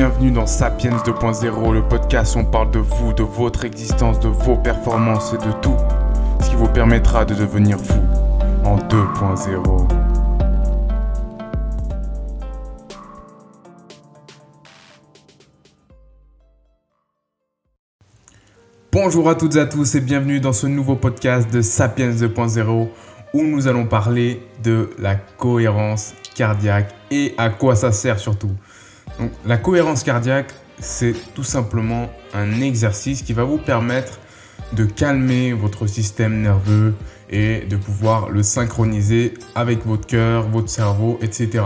Bienvenue dans Sapiens 2.0, le podcast où on parle de vous, de votre existence, de vos performances et de tout ce qui vous permettra de devenir vous en 2.0. Bonjour à toutes et à tous et bienvenue dans ce nouveau podcast de Sapiens 2.0 où nous allons parler de la cohérence cardiaque et à quoi ça sert surtout. Donc, la cohérence cardiaque, c'est tout simplement un exercice qui va vous permettre de calmer votre système nerveux et de pouvoir le synchroniser avec votre cœur, votre cerveau, etc.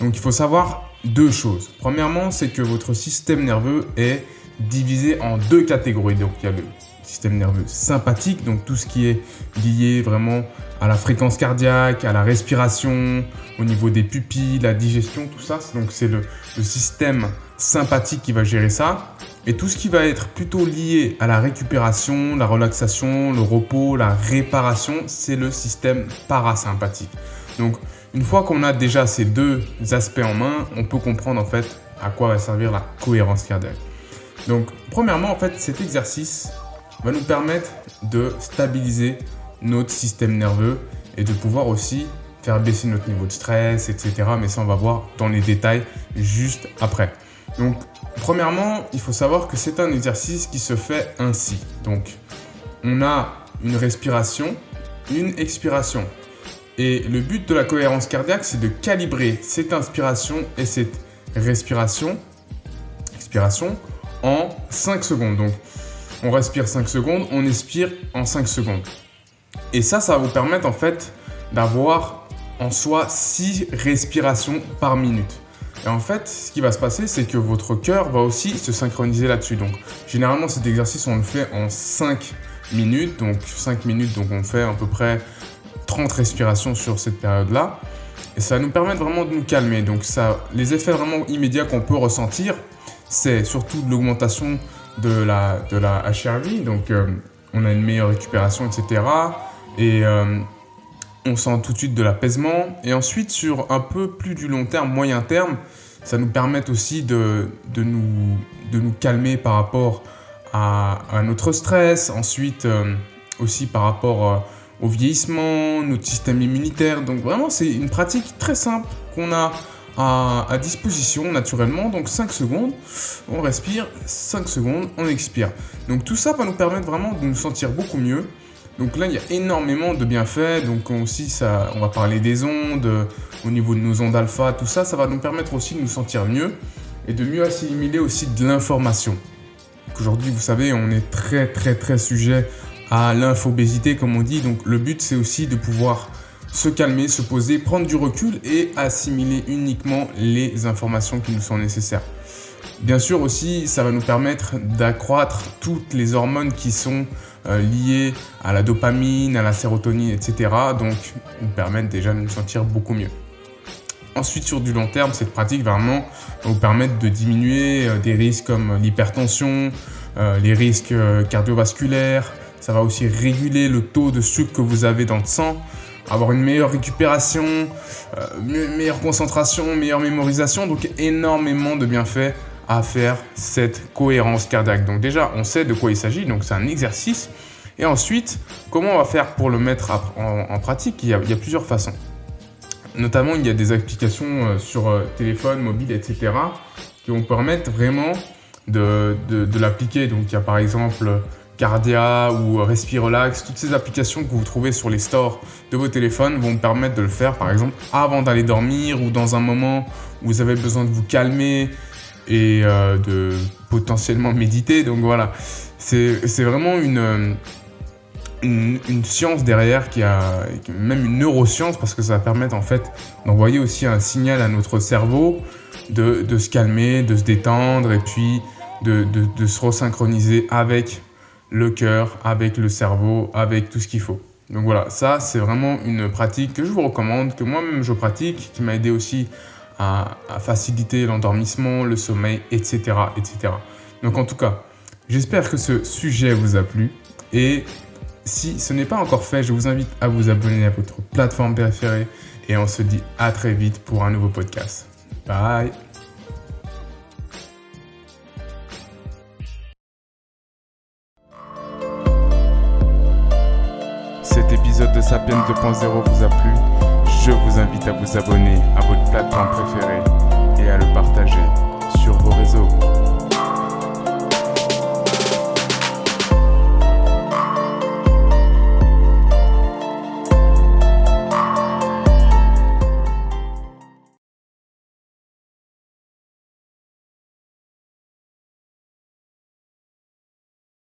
Donc il faut savoir deux choses. Premièrement, c'est que votre système nerveux est divisé en deux catégories. Donc il y a le système nerveux sympathique, donc tout ce qui est lié vraiment à la fréquence cardiaque, à la respiration, au niveau des pupilles, la digestion, tout ça. Donc c'est le, système sympathique qui va gérer ça. Et tout ce qui va être plutôt lié à la récupération, la relaxation, le repos, la réparation, c'est le système parasympathique. Donc une fois qu'on a déjà ces deux aspects en main, on peut comprendre en fait à quoi va servir la cohérence cardiaque. Donc premièrement en fait cet exercice va nous permettre de stabiliser notre système nerveux et de pouvoir aussi faire baisser notre niveau de stress, etc. Mais ça, on va voir dans les détails juste après. Donc, premièrement, il faut savoir que c'est un exercice qui se fait ainsi. Donc, on a une respiration, une expiration. Et le but de la cohérence cardiaque, c'est de calibrer cette inspiration et cette respiration, expiration, en 5 secondes. Donc, on respire 5 secondes, on expire en 5 secondes. Et ça, ça va vous permettre en fait d'avoir en soi 6 respirations par minute. Et en fait, ce qui va se passer, c'est que votre cœur va aussi se synchroniser là-dessus. Donc, généralement, cet exercice, on le fait en 5 minutes. Donc, 5 minutes, donc on fait à peu près 30 respirations sur cette période-là. Et ça va nous permettre vraiment de nous calmer. Donc, ça, les effets vraiment immédiats qu'on peut ressentir, c'est surtout de l'augmentation de la, de la HRV. Donc, euh, on a une meilleure récupération, etc. Et euh, on sent tout de suite de l'apaisement. Et ensuite, sur un peu plus du long terme, moyen terme, ça nous permet aussi de, de, nous, de nous calmer par rapport à, notre stress. Ensuite, euh, aussi par rapport au vieillissement, notre système immunitaire. Donc vraiment, c'est une pratique très simple qu'on a à, disposition naturellement. Donc 5 secondes, on respire, 5 secondes, on expire. Donc tout ça va nous permettre vraiment de nous sentir beaucoup mieux. Donc là, il y a énormément de bienfaits. Donc aussi, ça, on va parler des ondes, au niveau de nos ondes alpha, tout ça, ça va nous permettre aussi de nous sentir mieux et de mieux assimiler aussi de l'information. Aujourd'hui, vous savez, on est très très très sujet à l'infobésité, comme on dit. Donc le but, c'est aussi de pouvoir se calmer, se poser, prendre du recul et assimiler uniquement les informations qui nous sont nécessaires. Bien sûr aussi, ça va nous permettre d'accroître toutes les hormones qui sont euh, liées à la dopamine, à la sérotonine, etc. Donc, nous permettre déjà de nous sentir beaucoup mieux. Ensuite, sur du long terme, cette pratique vraiment va vous permettre de diminuer euh, des risques comme l'hypertension, euh, les risques cardiovasculaires. Ça va aussi réguler le taux de sucre que vous avez dans le sang avoir une meilleure récupération, euh, meilleure concentration, meilleure mémorisation. Donc énormément de bienfaits à faire cette cohérence cardiaque. Donc déjà, on sait de quoi il s'agit, donc c'est un exercice. Et ensuite, comment on va faire pour le mettre en, pratique? Il y, a, plusieurs façons. Notamment, il y a des applications euh, sur euh, téléphone, mobile, etc. qui vont permettre vraiment de, de l'appliquer. Donc il y a par exemple Cardia ou Respirelax, toutes ces applications que vous trouvez sur les stores de vos téléphones vont permettre de le faire par exemple avant d'aller dormir ou dans un moment où vous avez besoin de vous calmer et euh, de potentiellement méditer. Donc voilà, c'est vraiment une, une, science derrière qui a même une neuroscience parce que ça va permettre en fait d'envoyer aussi un signal à notre cerveau de, de, se calmer, de se détendre et puis de, de, de se resynchroniser avec le cœur, avec le cerveau, avec tout ce qu'il faut. Donc voilà, ça c'est vraiment une pratique que je vous recommande, que moi-même je pratique, qui m'a aidé aussi à, faciliter l'endormissement, le sommeil, etc., etc. Donc en tout cas, j'espère que ce sujet vous a plu et si ce n'est pas encore fait, je vous invite à vous abonner à votre plateforme préférée et on se dit à très vite pour un nouveau podcast. Bye 2.0 vous a plu, je vous invite à vous abonner à votre plateforme préférée